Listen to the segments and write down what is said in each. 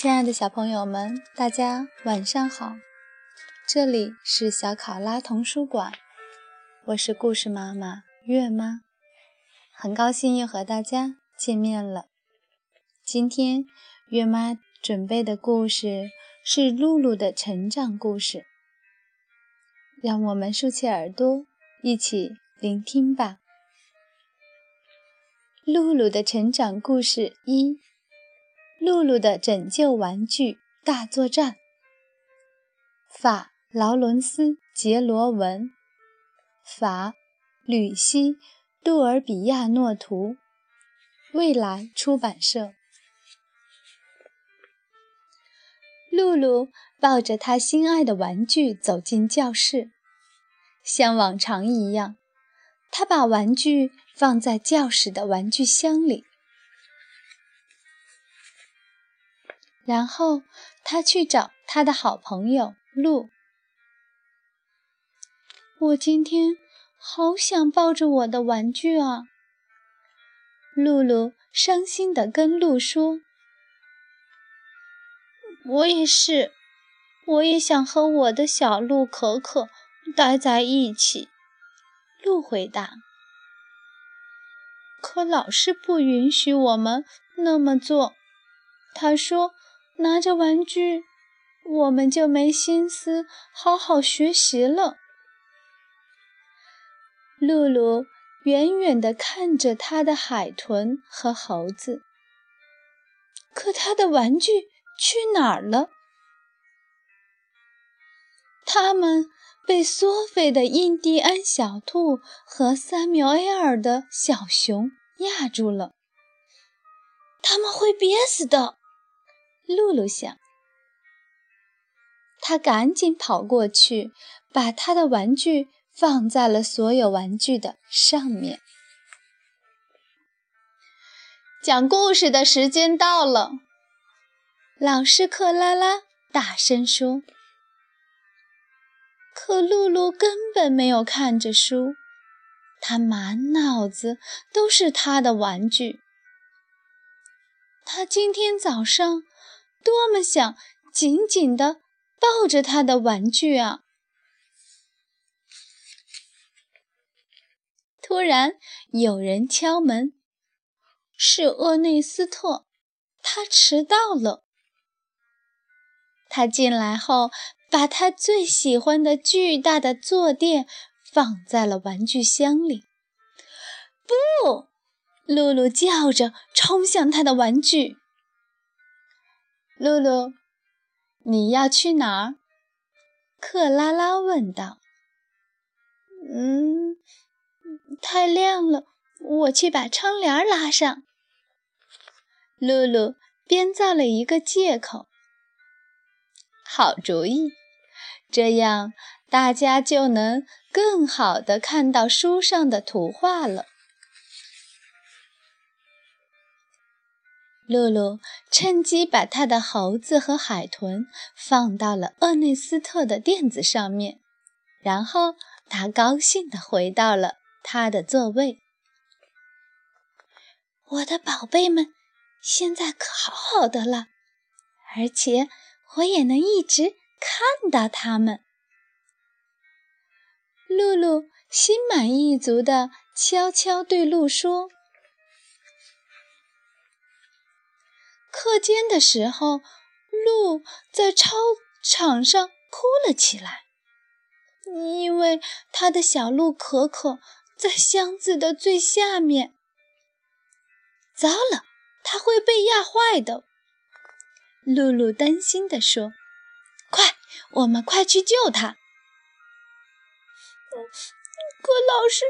亲爱的小朋友们，大家晚上好！这里是小考拉童书馆，我是故事妈妈月妈，很高兴又和大家见面了。今天月妈准备的故事是露露的成长故事，让我们竖起耳朵一起聆听吧。露露的成长故事一。露露的拯救玩具大作战。法劳伦斯·杰罗文，法吕西·杜尔比亚诺图，未来出版社。露露抱着她心爱的玩具走进教室，像往常一样，她把玩具放在教室的玩具箱里。然后他去找他的好朋友鹿。我今天好想抱着我的玩具啊！露露伤心地跟鹿说：“我也是，我也想和我的小鹿可可待在一起。”鹿回答：“可老师不允许我们那么做。”他说。拿着玩具，我们就没心思好好学习了。露露远远地看着他的海豚和猴子，可他的玩具去哪儿了？他们被索菲的印第安小兔和三缪埃尔的小熊压住了。他们会憋死的。露露想，他赶紧跑过去，把他的玩具放在了所有玩具的上面。讲故事的时间到了，老师克拉拉大声说。可露露根本没有看着书，她满脑子都是她的玩具。她今天早上。多么想紧紧地抱着他的玩具啊！突然有人敲门，是厄内斯特，他迟到了。他进来后，把他最喜欢的巨大的坐垫放在了玩具箱里。不！露露叫着，冲向他的玩具。露露，你要去哪儿？克拉拉问道。“嗯，太亮了，我去把窗帘拉上。”露露编造了一个借口。好主意，这样大家就能更好的看到书上的图画了。露露趁机把他的猴子和海豚放到了厄内斯特的垫子上面，然后他高兴地回到了他的座位。我的宝贝们，现在可好好的了，而且我也能一直看到他们。露露心满意足地悄悄对鹿说。课间的时候，鹿在操场上哭了起来，因为他的小鹿可可在箱子的最下面。糟了，它会被压坏的！露露担心地说：“快，我们快去救它！”可老师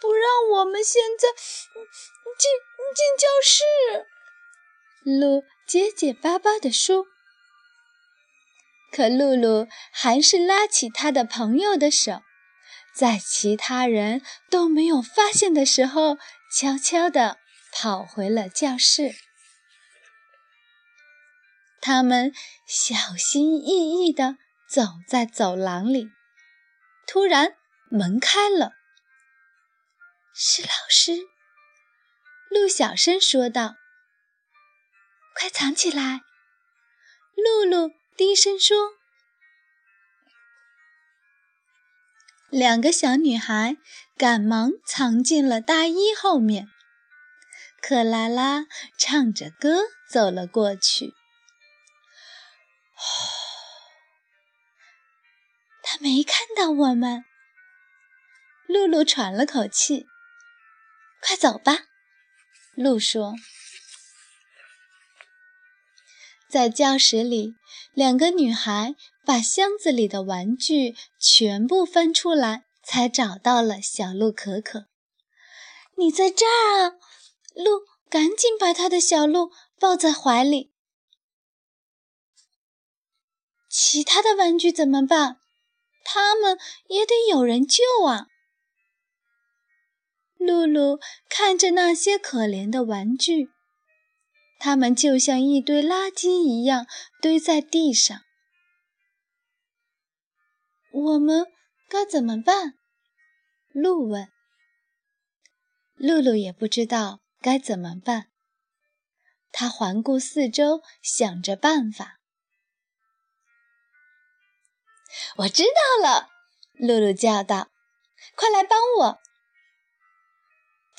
不让我们现在进进教室。露结结巴巴地说：“可露露还是拉起她的朋友的手，在其他人都没有发现的时候，悄悄地跑回了教室。他们小心翼翼地走在走廊里，突然门开了，是老师。”鹿小声说道。快藏起来！露露低声说。两个小女孩赶忙藏进了大衣后面。克拉拉唱着歌走了过去。他没看到我们。露露喘了口气。快走吧，露说。在教室里，两个女孩把箱子里的玩具全部翻出来，才找到了小鹿可可。你在这儿啊！鹿赶紧把他的小鹿抱在怀里。其他的玩具怎么办？他们也得有人救啊！露露看着那些可怜的玩具。它们就像一堆垃圾一样堆在地上。我们该怎么办？鹿问。露露也不知道该怎么办。他环顾四周，想着办法。我知道了，露露叫道：“快来帮我！”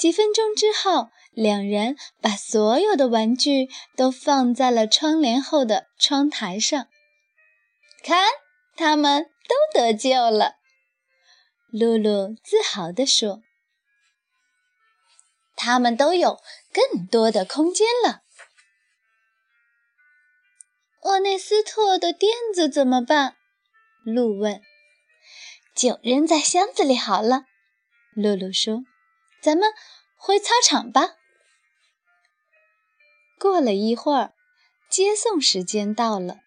几分钟之后。两人把所有的玩具都放在了窗帘后的窗台上，看，他们都得救了。露露自豪地说：“他们都有更多的空间了。”厄内斯特的垫子怎么办？露问。“就扔在箱子里好了。”露露说。“咱们回操场吧。”过了一会儿，接送时间到了。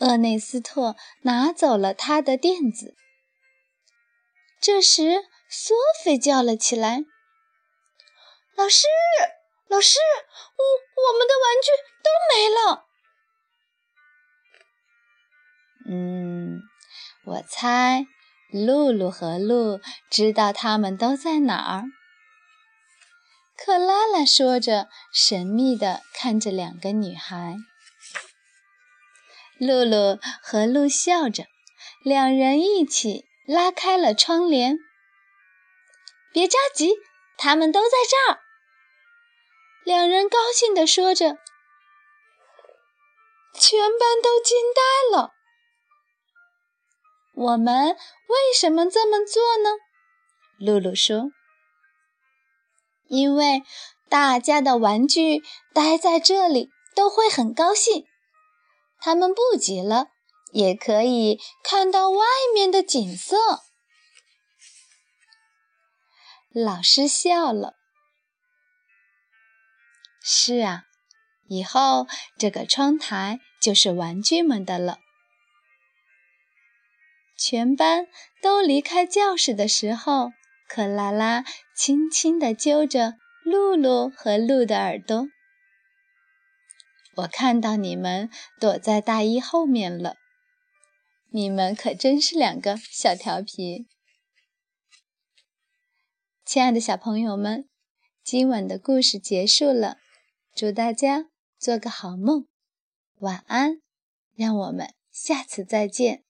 厄内斯特拿走了他的垫子。这时，索菲叫了起来：“老师，老师，我我们的玩具都没了。”嗯，我猜露露和露知道他们都在哪儿。克拉拉说着，神秘地看着两个女孩。露露和露笑着，两人一起拉开了窗帘。别着急，他们都在这儿。两人高兴地说着。全班都惊呆了。我们为什么这么做呢？露露说。因为大家的玩具待在这里都会很高兴，他们不急了，也可以看到外面的景色。老师笑了。是啊，以后这个窗台就是玩具们的了。全班都离开教室的时候。克拉拉轻轻地揪着露露和鹿的耳朵。我看到你们躲在大衣后面了，你们可真是两个小调皮。亲爱的小朋友们，今晚的故事结束了，祝大家做个好梦，晚安，让我们下次再见。